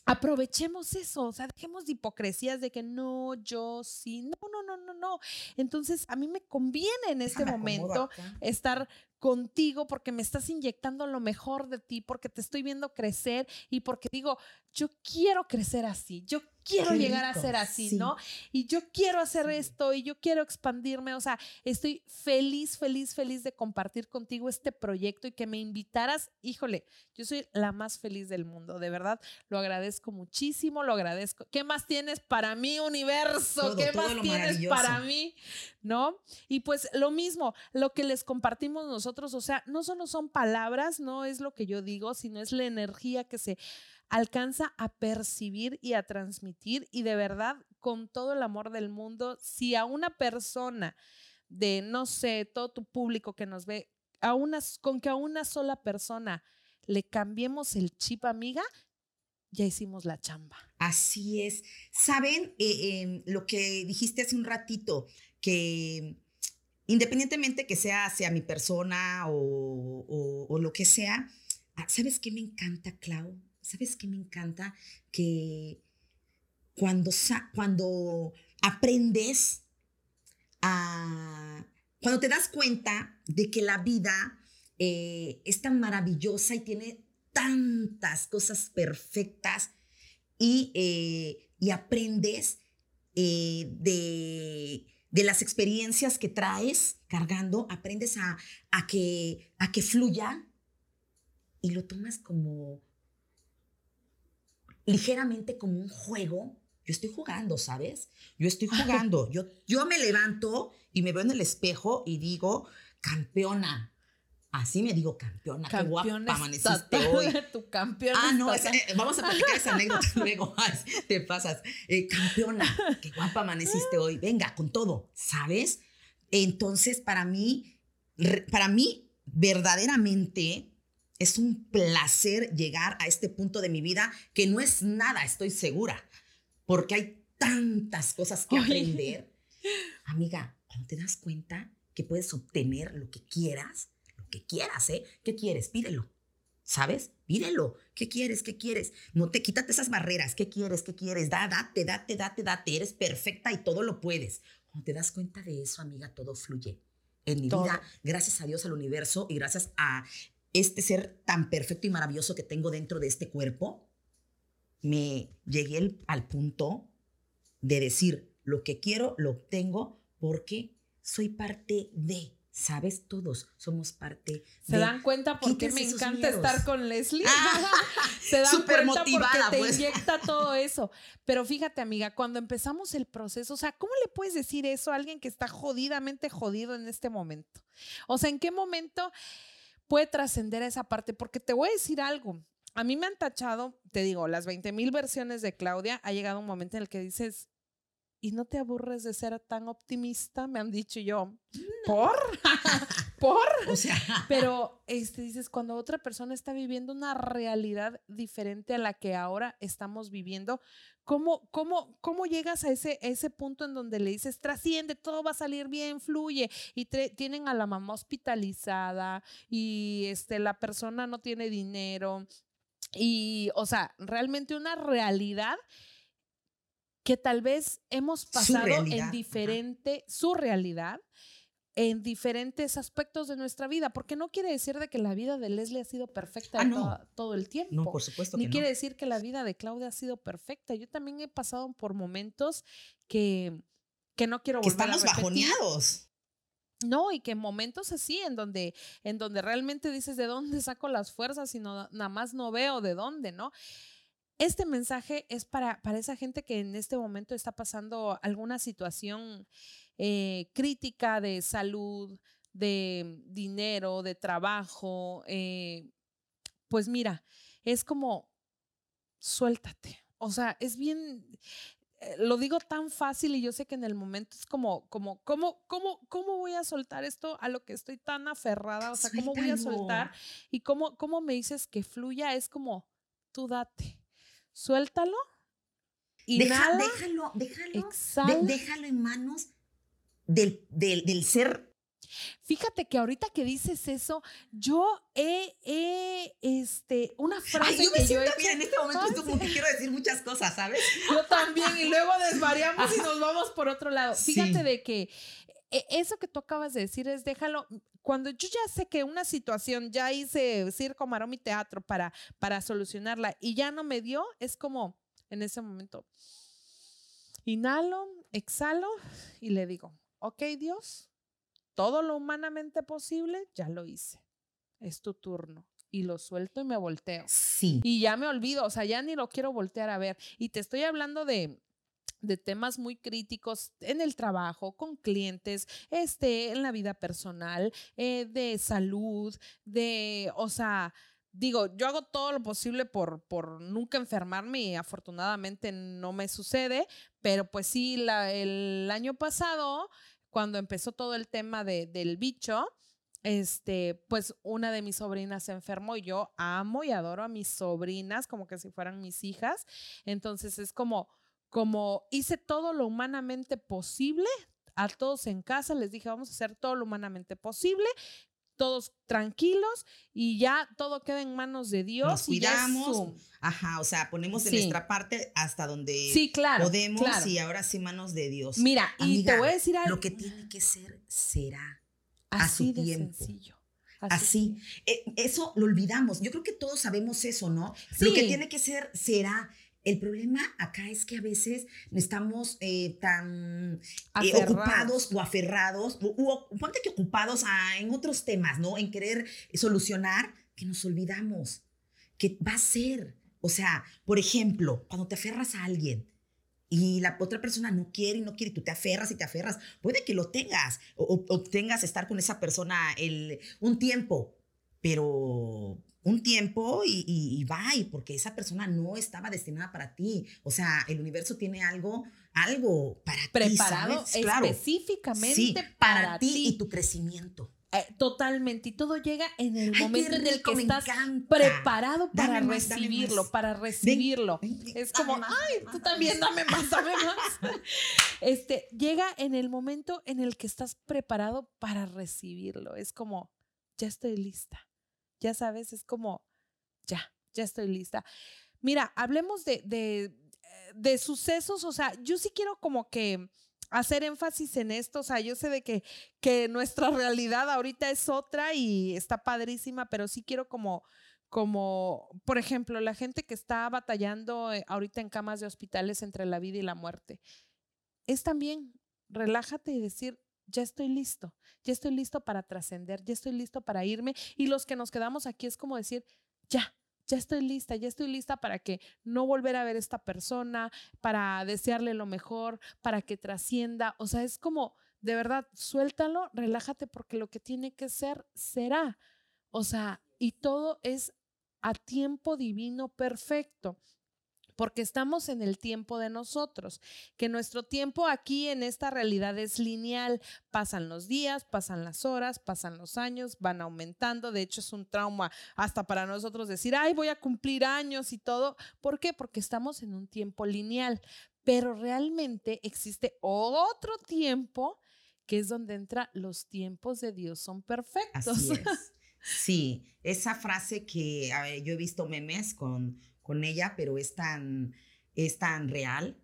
Aprovechemos eso, o sea, dejemos de hipocresías de que no, yo sí, no, no, no, no, no. Entonces, a mí me conviene en este momento estar contigo porque me estás inyectando lo mejor de ti, porque te estoy viendo crecer y porque digo, yo quiero crecer así, yo quiero llegar a ser así, ¿no? Y yo quiero hacer esto y yo quiero expandirme, o sea, estoy feliz, feliz, feliz de compartir contigo este proyecto y que me invitaras, híjole, yo soy la más feliz del mundo, de verdad, lo agradezco muchísimo, lo agradezco. ¿Qué más tienes para mí, universo? ¿Qué más tienes para mí? ¿No? Y pues lo mismo, lo que les compartimos nosotros, o sea, no solo son palabras, no es lo que yo digo, sino es la energía que se alcanza a percibir y a transmitir y de verdad con todo el amor del mundo, si a una persona de, no sé, todo tu público que nos ve, a con que a una sola persona le cambiemos el chip, amiga, ya hicimos la chamba. Así es. Saben eh, em, lo que dijiste hace un ratito, que independientemente que sea hacia mi persona o, o lo que sea, ah, ¿sabes qué me encanta, Clau? ¿Sabes qué me encanta? Que cuando, cuando aprendes a... Cuando te das cuenta de que la vida eh, es tan maravillosa y tiene tantas cosas perfectas y, eh, aprendes eh, de, las experiencias que traes cargando, aprendes a, a, que, a que fluya y lo tomas como, ligeramente como un juego. Yo estoy jugando, ¿sabes? Yo estoy jugando. Yo, yo me levanto y me veo en el espejo y digo, campeona. Así me digo, campeona. qué guapa amaneciste hoy. tu campeona. Ah, no, eh, vamos a platicar esa anécdota luego. te pasas. Eh, campeona, qué guapa amaneciste hoy. Venga, con todo, ¿sabes? Entonces, para mí, para mí, verdaderamente, es un placer llegar a este punto de mi vida que no es nada, estoy segura, porque hay tantas cosas que aprender. Amiga, cuando te das cuenta que puedes obtener lo que quieras, que quieras, ¿eh? ¿Qué quieres? Pídelo. ¿Sabes? Pídelo. ¿Qué quieres? ¿Qué quieres? No te quítate esas barreras. ¿Qué quieres? ¿Qué quieres? Da, date, date, date, date. Eres perfecta y todo lo puedes. Cuando te das cuenta de eso, amiga, todo fluye en mi vida, gracias a Dios, al universo y gracias a este ser tan perfecto y maravilloso que tengo dentro de este cuerpo, me llegué al punto de decir, lo que quiero lo obtengo porque soy parte de, ¿sabes? Todos somos parte ¿Se dan cuenta por qué me encanta estar con Leslie? Se dan cuenta porque te pues. inyecta todo eso. Pero fíjate, amiga, cuando empezamos el proceso, o sea, ¿cómo le puedes decir eso a alguien que está jodidamente jodido en este momento? O sea, ¿en qué momento puede trascender a esa parte, porque te voy a decir algo. A mí me han tachado, te digo, las 20 mil versiones de Claudia, ha llegado un momento en el que dices, y no te aburres de ser tan optimista, me han dicho yo, ¿por? ¿Por? O sea, Pero este, dices, cuando otra persona está viviendo una realidad diferente a la que ahora estamos viviendo, ¿cómo, cómo, cómo llegas a ese, ese punto en donde le dices, trasciende, todo va a salir bien, fluye? Y tienen a la mamá hospitalizada y este, la persona no tiene dinero. Y, o sea, realmente una realidad que tal vez hemos pasado en ajá. diferente, su realidad, en diferentes aspectos de nuestra vida, porque no quiere decir de que la vida de Leslie ha sido perfecta Ah, no. todo el tiempo. no, por supuesto Ni quiere decir que la vida de Claudia ha sido perfecta. Yo también he pasado por momentos que, que no quiero Que volver estamos a repetir. bajoneados. No, y que momentos así en donde, en donde realmente dices de dónde saco las fuerzas y no, nada más no veo de dónde, ¿no? Este mensaje es para, para esa gente que en este momento está pasando alguna situación eh, crítica de salud, de dinero, de trabajo. eh, pues mira, es como suéltate. O sea, es bien, eh, lo digo tan fácil y yo sé que en el momento es como, como, ¿cómo, cómo, cómo voy a soltar esto a lo que estoy tan aferrada? O sea, ¿cómo voy a soltar? Y cómo, cómo me dices que fluya, es como, tú date, suéltalo, Deja- inhala, déjalo, déjalo. de- exhala. déjalo en manos del, del, del ser. Fíjate que ahorita que dices eso, yo he, he, este, una frase Ay, yo me que yo siento he bien en este momento, Ay, esto como que quiero decir muchas cosas, ¿sabes? Yo también, y luego desvariamos y nos vamos por otro lado. Fíjate Sí. de que eh, eso que tú acabas de decir es déjalo. Cuando yo ya sé que una situación, ya hice circo, maroma y teatro para, para solucionarla y ya no me dio, es como en ese momento, inhalo, exhalo y le digo, ok Dios, todo lo humanamente posible, ya lo hice. Es tu turno. Y lo suelto y me volteo. Sí. Y ya me olvido, o sea, ya ni lo quiero voltear a ver. Y te estoy hablando de, de temas muy críticos en el trabajo, con clientes, este, en la vida personal, eh, de salud, de, o sea, digo, yo hago todo lo posible por, por nunca enfermarme y afortunadamente no me sucede, pero pues sí, la- el año pasado, cuando empezó todo el tema de- del bicho, este, pues una de mis sobrinas se enfermó y yo amo y adoro a mis sobrinas como que si fueran mis hijas. Entonces es como, como hice todo lo humanamente posible a todos en casa, les dije, vamos a hacer todo lo humanamente posible, todos tranquilos y ya todo queda en manos de Dios. Nos y cuidamos, su- Ajá, o sea, ponemos de Sí. nuestra parte hasta donde Sí, claro. podemos claro. y ahora sí manos de Dios. Mira, y te voy a decir algo. Lo que tiene que ser será. a así su de tiempo. sencillo. Así. Eh, eso lo olvidamos. Yo creo que todos sabemos eso, ¿no? Lo que tiene que ser será. El problema acá es que a veces estamos eh, tan eh, ocupados o aferrados, o, o- ponte que ocupados ah, en otros temas, ¿no? En querer solucionar, que nos olvidamos que va a ser. O sea, por ejemplo, cuando te aferras a alguien y la otra persona no quiere y no quiere y tú te aferras y te aferras, puede que lo tengas o, o- o tengas estar con esa persona el, un tiempo, pero un tiempo y, y, y bye, porque esa persona no estaba destinada para ti. O sea, el universo tiene algo, algo para Preparado ti. Claro. específicamente Sí, para, para, ti, y tu crecimiento. Eh, totalmente. Y todo llega en el Ay, momento en el que estás encanta. preparado para más, recibirlo, para recibirlo. Ven, ven, Es como, más, ay, tú también dame dame más, dame más. Este, llega en el momento en el que estás preparado para recibirlo. Es como, ya estoy lista. Ya sabes, es como, ya, ya estoy lista. Mira, hablemos de, de, de sucesos, o sea, yo sí quiero como que hacer énfasis en esto, o sea, yo sé de que, que nuestra realidad ahorita es otra y está padrísima, pero sí quiero como, como, por ejemplo, la gente que está batallando eh, ahorita en camas de hospitales entre la vida y la muerte. Es también relájate y decir, ya estoy listo, ya estoy listo para trascender, ya estoy listo para irme. Y los que nos quedamos aquí es como decir, ya, ya estoy lista, ya estoy lista para que no volver a ver a esta persona, para desearle lo mejor, para que trascienda. O sea, es como, de verdad, suéltalo, relájate porque lo que tiene que ser, será. O sea, y todo es a tiempo divino perfecto. Porque estamos en el tiempo de nosotros, que nuestro tiempo aquí en esta realidad es lineal, pasan los días, pasan las horas, pasan los años, van aumentando, de hecho es un trauma hasta para nosotros decir, ay, voy a cumplir años y todo, ¿por qué? Porque estamos en un tiempo lineal, pero realmente existe otro tiempo que es donde entra los tiempos de Dios son perfectos. Así es. Sí, esa frase que yo he visto memes con, con ella, pero es tan, es tan real.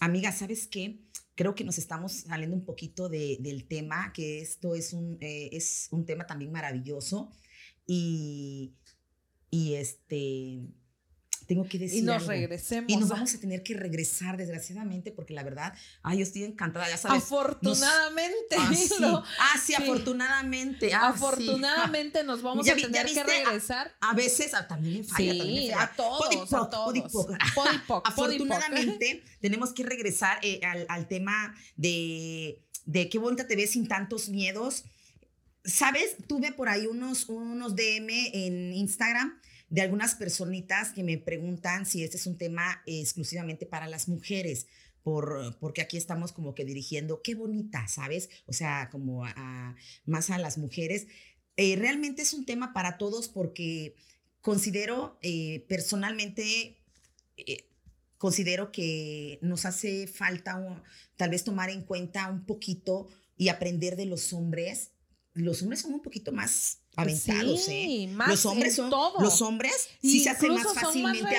Amiga, ¿sabes qué? Creo que nos estamos saliendo un poquito de, del tema, que esto es un, eh, es un tema también maravilloso. Y, y este, tengo que decir. Y nos regresemos. Y nos vamos a tener que regresar, desgraciadamente, porque la verdad, ay, yo estoy encantada, ya sabes. Afortunadamente. ah, sí. ah, sí, afortunadamente. Ah, afortunadamente nos vamos a tener que regresar. A, veces también falla. También a todos. a todos. afortunadamente tenemos que regresar eh, al, al, tema de, de qué bonita te ves sin tantos miedos. ¿Sabes? Tuve por ahí unos, unos DM en Instagram de algunas personitas que me preguntan si este es un tema exclusivamente para las mujeres. Por, porque aquí estamos como que dirigiendo, qué bonita, ¿sabes? O sea, como más a las mujeres. Eh, realmente es un tema para todos porque considero eh, personalmente, eh, considero que nos hace falta tal vez tomar en cuenta un poquito y aprender de los hombres. Los hombres son un poquito más aventados, sí, ¿eh? Más los hombres son todo. los hombres sí se hacen más fácilmente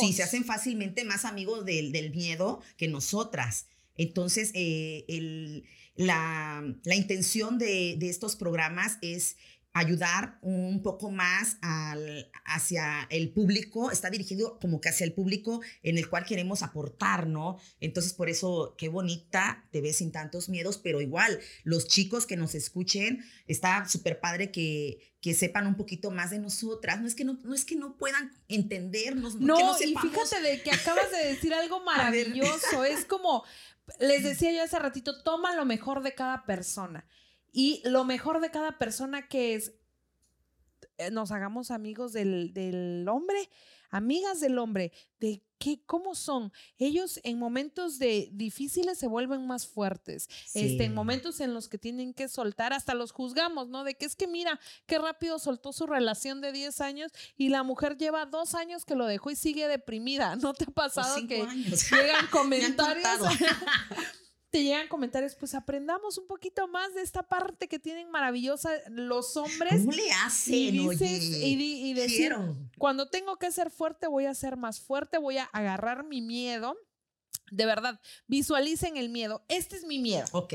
sí se hacen fácilmente más amigos del, del miedo que nosotras. Entonces, eh, el, la, la, intención de, de, estos programas es ayudar un poco más al, hacia el público, está dirigido como que hacia el público en el cual queremos aportar, ¿no? Entonces, por eso, qué bonita, te ves sin tantos miedos, pero igual, los chicos que nos escuchen, está súper padre que, que sepan un poquito más de nosotras. No es que no, no, es que no puedan entendernos. No, no y fíjate de que acabas de decir algo maravilloso. Es como, les decía yo hace ratito, toma lo mejor de cada persona. Y lo mejor de cada persona que es, eh, nos hagamos amigos del, del hombre, amigas del hombre, de qué, cómo son. Ellos en momentos de difíciles se vuelven más fuertes. Este, en momentos en los que tienen que soltar, hasta los juzgamos, ¿no? De que es que mira, qué rápido soltó su relación de 10 años y la mujer lleva dos años que lo dejó y sigue deprimida. ¿No te ha pasado que llegan comentarios? te llegan comentarios, pues aprendamos un poquito más de esta parte que tienen maravillosa los hombres. ¿Cómo le hacen? Y, y, decir, cuando tengo que ser fuerte, voy a ser más fuerte, voy a agarrar mi miedo. De verdad, visualicen el miedo. Este es mi miedo. Ok.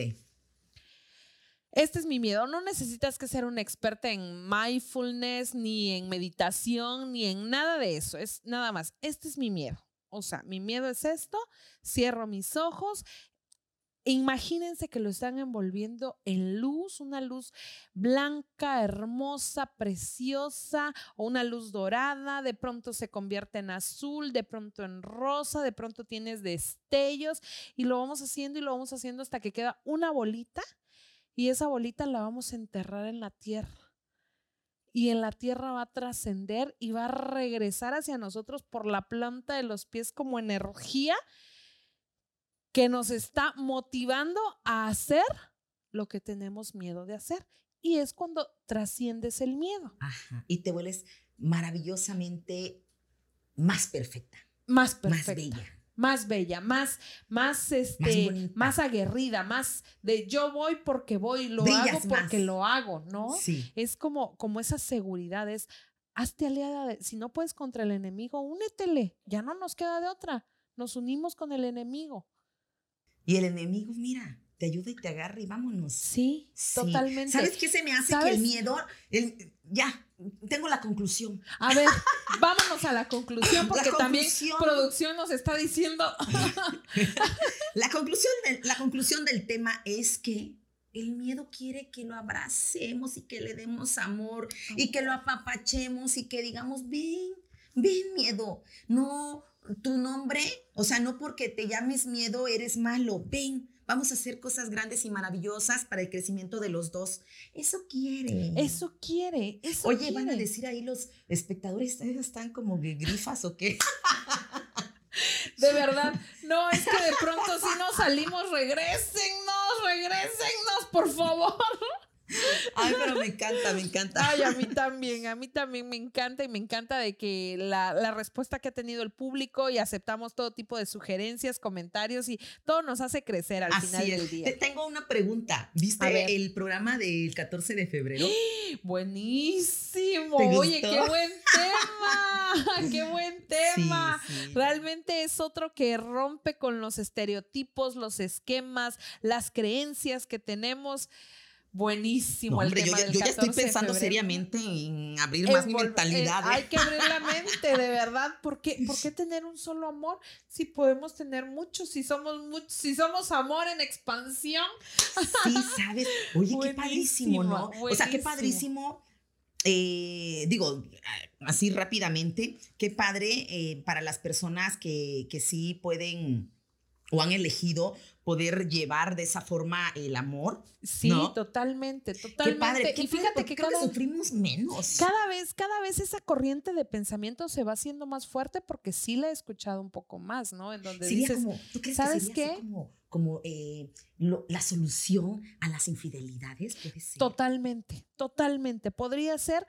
Este es mi miedo. No necesitas que ser un experta en mindfulness, ni en meditación, ni en nada de eso. Es nada más. Este es mi miedo. O sea, mi miedo es esto. Cierro mis ojos Imagínense que lo están envolviendo en luz, una luz blanca, hermosa, preciosa, o una luz dorada, de pronto se convierte en azul, de pronto en rosa, de pronto tienes destellos y lo vamos haciendo y lo vamos haciendo hasta que queda una bolita y esa bolita la vamos a enterrar en la tierra. Y en la tierra va a trascender y va a regresar hacia nosotros por la planta de los pies como energía que nos está motivando a hacer lo que tenemos miedo de hacer. Y es cuando trasciendes el miedo. Ajá. Y te vuelves maravillosamente más perfecta. Más perfecta. Más bella. Más bella, más, más, este, más, aguerrida, más de yo voy porque voy, lo hago porque lo hago, ¿no? Sí. Es como, como esa seguridad, es hazte aliada, de, si no puedes contra el enemigo, únetele, ya no nos queda de otra, nos unimos con el enemigo. Y el enemigo, mira, te ayuda y te agarra y vámonos. Sí, totalmente. ¿Sabes qué se me hace que el miedo, el, ya, tengo la conclusión. A ver, vámonos a la conclusión porque también producción nos está diciendo. la, conclusión la conclusión del tema es que el miedo quiere que lo abracemos y que le demos amor y que lo apapachemos y que digamos, ven, ven miedo, no, tu nombre, o sea, no porque te llames miedo eres malo. Ven, vamos a hacer cosas grandes y maravillosas para el crecimiento de los dos. Eso quiere. Eso quiere. Eso Oye, van a decir ahí los espectadores, ¿están como grifas o qué? De verdad, no, es que de pronto si nos salimos, regrésennos, regrésennos, por favor. Ay, pero me encanta, me encanta. Ay, a mí también, a mí también me encanta y me encanta de que la, la, respuesta que ha tenido el público y aceptamos todo tipo de sugerencias, comentarios y todo nos hace crecer al final del día. Te tengo una pregunta. ¿Viste el programa del 14 de febrero? Buenísimo. Oye, qué buen tema. qué buen tema. Realmente es otro que rompe con los estereotipos, los esquemas, las creencias que tenemos. Buenísimo. el tema yo, yo ya estoy pensando seriamente en abrir más mi mentalidad. ¿eh? hay que abrir la mente, de verdad. ¿Por qué, ¿Por qué, tener un solo amor si podemos tener muchos? Si somos muchos, si somos amor en expansión. Sí, sabes. Oye, qué padrísimo, ¿no? O sea, qué padrísimo. Eh, digo, así rápidamente, qué padre eh, para las personas que, que sí pueden o han elegido poder llevar de esa forma el amor. Sí, totalmente, totalmente. Qué padre, y fíjate que cada, sufrimos menos. Cada vez, cada vez esa corriente de pensamiento se va haciendo más fuerte porque sí la he escuchado un poco más, ¿no? En donde dices, como, ¿tú crees ¿sabes que qué? como, como eh, la solución a las infidelidades? ¿Puede ser? Totalmente, totalmente. Podría ser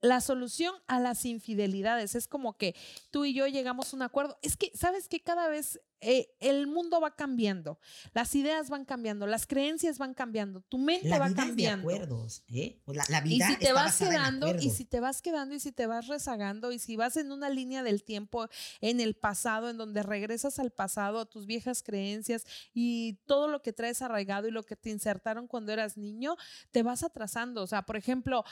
la solución a las infidelidades. Es como que tú y yo llegamos a un acuerdo. Es que, ¿sabes que Cada vez eh, el mundo va cambiando, las ideas van cambiando, las creencias van cambiando, tu mente va cambiando. De acuerdos, ¿eh? La, vida y si te vas quedando, y si te vas quedando, y si te vas rezagando, y si vas en una línea del tiempo en el pasado, en donde regresas al pasado, a tus viejas creencias y todo lo que traes arraigado y lo que te insertaron cuando eras niño, te vas atrasando. O sea, por ejemplo,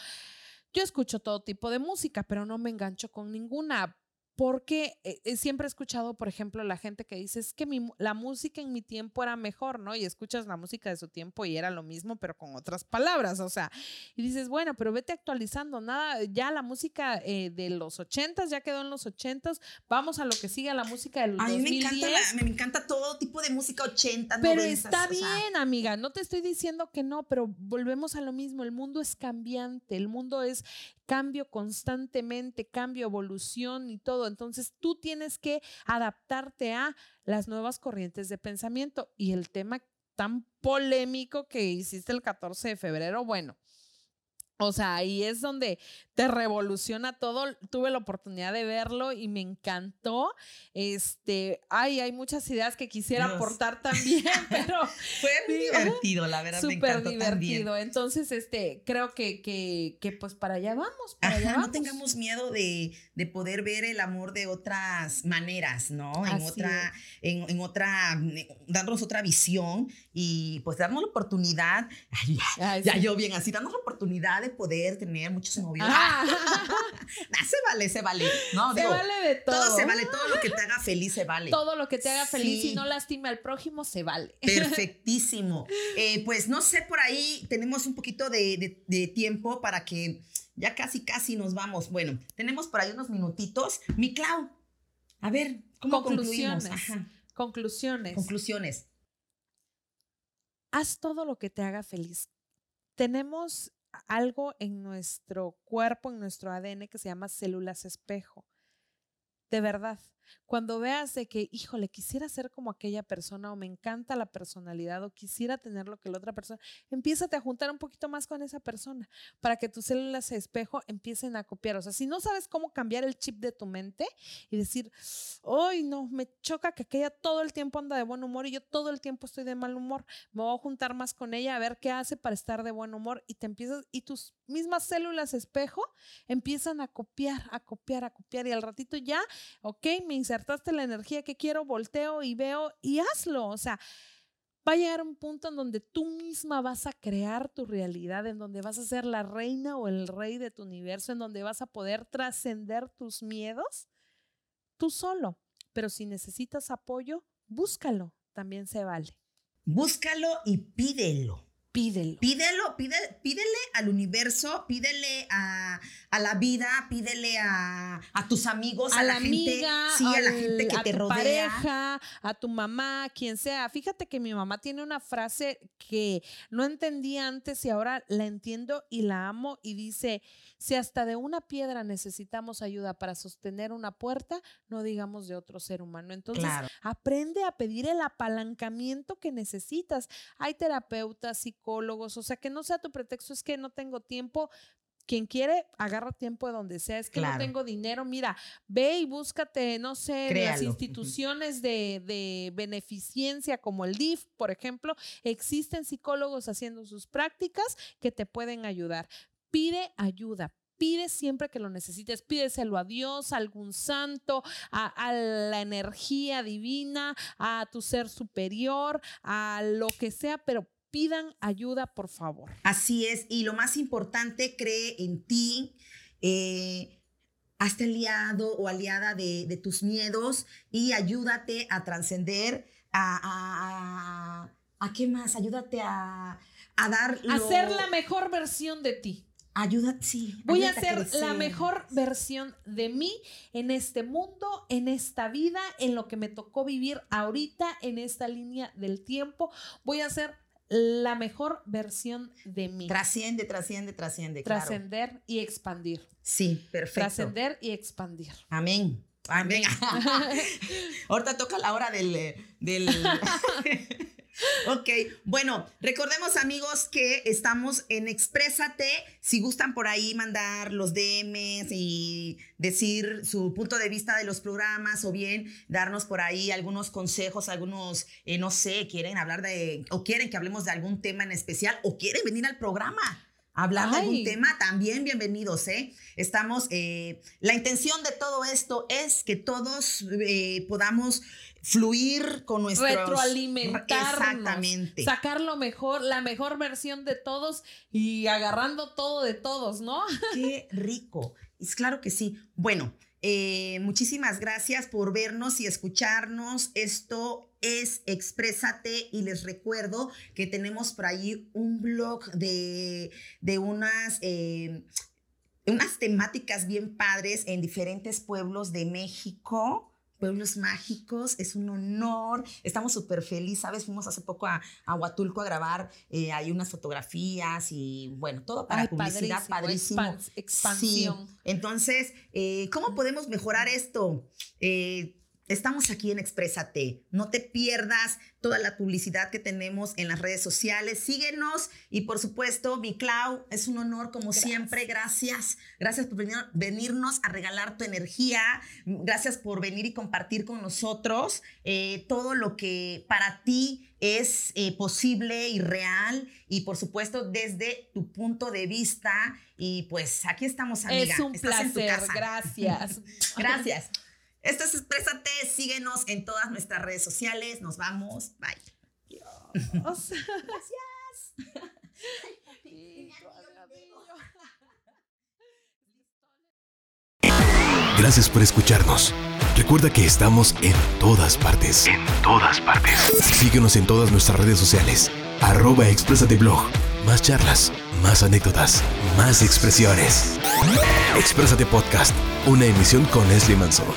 yo escucho todo tipo de música, pero no me engancho con ninguna porque eh, eh, siempre he escuchado, por ejemplo, la gente que dice, es que la música en mi tiempo era mejor, ¿no? Y escuchas la música de su tiempo y era lo mismo, pero con otras palabras, o sea, y dices, bueno, pero vete actualizando, nada, ya la música eh, de los ochentas ya quedó en los ochentas, vamos a lo que sigue, la música de los A mí me encanta, me encanta todo tipo de música 80, Pero está bien, amiga, no te estoy diciendo que no, pero volvemos a lo mismo, el mundo es cambiante, el mundo es cambio constantemente, cambio, evolución y todo. Entonces tú tienes que adaptarte a las nuevas corrientes de pensamiento. Y el tema tan polémico que hiciste el 14 de febrero, bueno, o sea, ahí es donde te revoluciona todo. Tuve la oportunidad de verlo y me encantó. Este, ay, hay muchas ideas que quisiera aportar también, pero fue muy divertido, la verdad. Súper divertido. Entonces, este, creo que, que, que, pues para allá vamos. Para allá No tengamos miedo de, de, poder ver el amor de otras maneras, ¿no? En otra, en, en, otra, darnos otra visión y pues darnos la oportunidad. Ay, ya, yo bien así, darnos la oportunidad de poder tener muchos novios. Ah, se vale, se vale. No, se vale de todo. Todo se vale, todo lo que te haga feliz se vale. Todo lo que te haga feliz y no lastime al prójimo se vale. Perfectísimo. Eh, pues no sé, por ahí tenemos un poquito de, tiempo para que ya casi, casi nos vamos. Bueno, tenemos por ahí unos minutitos. Mi Clau, a ver, ¿cómo conclusiones? Conclusiones. Conclusiones. Haz todo lo que te haga feliz. Tenemos algo en nuestro cuerpo, en nuestro ADN que se llama células espejo. De verdad, cuando veas de que, híjole, quisiera ser como aquella persona o me encanta la personalidad o quisiera tener lo que la otra persona, empiézate a juntar un poquito más con esa persona para que tus células de espejo empiecen a copiar. O sea, si no sabes cómo cambiar el chip de tu mente y decir, hoy no, me choca que aquella todo el tiempo anda de buen humor y yo todo el tiempo estoy de mal humor, me voy a juntar más con ella a ver qué hace para estar de buen humor y te empiezas, y tus mismas células espejo empiezan a copiar, a copiar, a copiar y al ratito ya, ok, me insertaste la energía que quiero, volteo y veo y hazlo. O sea, va a llegar un punto en donde tú misma vas a crear tu realidad, en donde vas a ser la reina o el rey de tu universo, en donde vas a poder trascender tus miedos tú solo. Pero si necesitas apoyo, búscalo, también se vale. Búscalo y pídelo. Pídelo. Pídelo, pídele al universo, pídele a, la vida, pídele a, tus amigos, a, la, gente, sí, a la gente que te tu rodea. pareja, a tu mamá, quien sea. Fíjate que mi mamá tiene una frase que no entendía antes y ahora la entiendo y la amo y dice, si hasta de una piedra necesitamos ayuda para sostener una puerta, no digamos de otro ser humano. Entonces, aprende a pedir el apalancamiento que necesitas. Hay terapeutas, psicólogos, o sea, que no sea tu pretexto, es que no tengo tiempo, quien quiere, agarra tiempo de donde sea. Es que no tengo dinero. Mira, ve y búscate, no sé, las instituciones de, de, beneficencia como el DIF, por ejemplo. Existen psicólogos haciendo sus prácticas que te pueden ayudar pide ayuda, pide siempre que lo necesites, pídeselo a Dios, a algún santo, a, la energía divina, a tu ser superior, a lo que sea, pero pidan ayuda, por favor. Así es, y lo más importante, cree en ti. Eh, hazte aliado o aliada de, tus miedos y ayúdate a trascender, a, a, qué más? Ayúdate a, a dar... A ser la mejor versión de ti. Ayuda, sí. Voy a ser la mejor versión de mí en este mundo, en esta vida, en lo que me tocó vivir ahorita, en esta línea del tiempo. Voy a ser la mejor versión de mí. Trasciende, trasciende, trasciende. Trascender y expandir. Sí, perfecto. Trascender y expandir. Amén. Amén. Ahorita toca la hora del, del Ok, bueno, recordemos amigos que estamos en Exprésate. Si gustan por ahí mandar los DMs y decir su punto de vista de los programas o bien darnos por ahí algunos consejos, algunos, eh, no sé, quieren hablar de, o quieren que hablemos de algún tema en especial o quieren venir al programa hablar de algún tema, también bienvenidos, ¿eh? Estamos, eh, la intención de todo esto es que todos eh, podamos fluir con nuestro retroalimentarnos, exactamente, sacar lo mejor, la mejor versión de todos y agarrando todo de todos, ¿no? Qué rico. Es claro que sí. Bueno, eh, muchísimas gracias por vernos y escucharnos. Esto es Exprésate y les recuerdo que tenemos por ahí un blog de, de unas... Eh, unas temáticas bien padres en diferentes pueblos de México pueblos mágicos, es un honor, estamos súper felices, ¿sabes? Fuimos hace poco a, a Huatulco a grabar, eh, hay unas fotografías y bueno, todo para publicidad, padrísimo. expansión. Entonces, eh, ¿cómo podemos mejorar esto? Eh, Estamos aquí en Exprésate. No te pierdas toda la publicidad que tenemos en las redes sociales. Síguenos y por supuesto, mi Clau, es un honor como siempre. Gracias. Gracias por venirnos a regalar tu energía. Gracias por venir y compartir con nosotros eh, todo lo que para ti es eh, posible y real y por supuesto desde tu punto de vista. Y pues aquí estamos, amiga. Es un placer. Gracias. Gracias. Esto es Exprésate, síguenos en todas nuestras redes sociales. Nos vamos. Bye. Gracias. Gracias por escucharnos. Recuerda que estamos en todas partes. En todas partes. Síguenos en todas nuestras redes sociales. Arroba Exprésate Blog. Más charlas, más anécdotas, más expresiones. Exprésate Podcast una emisión con Leslie Manso.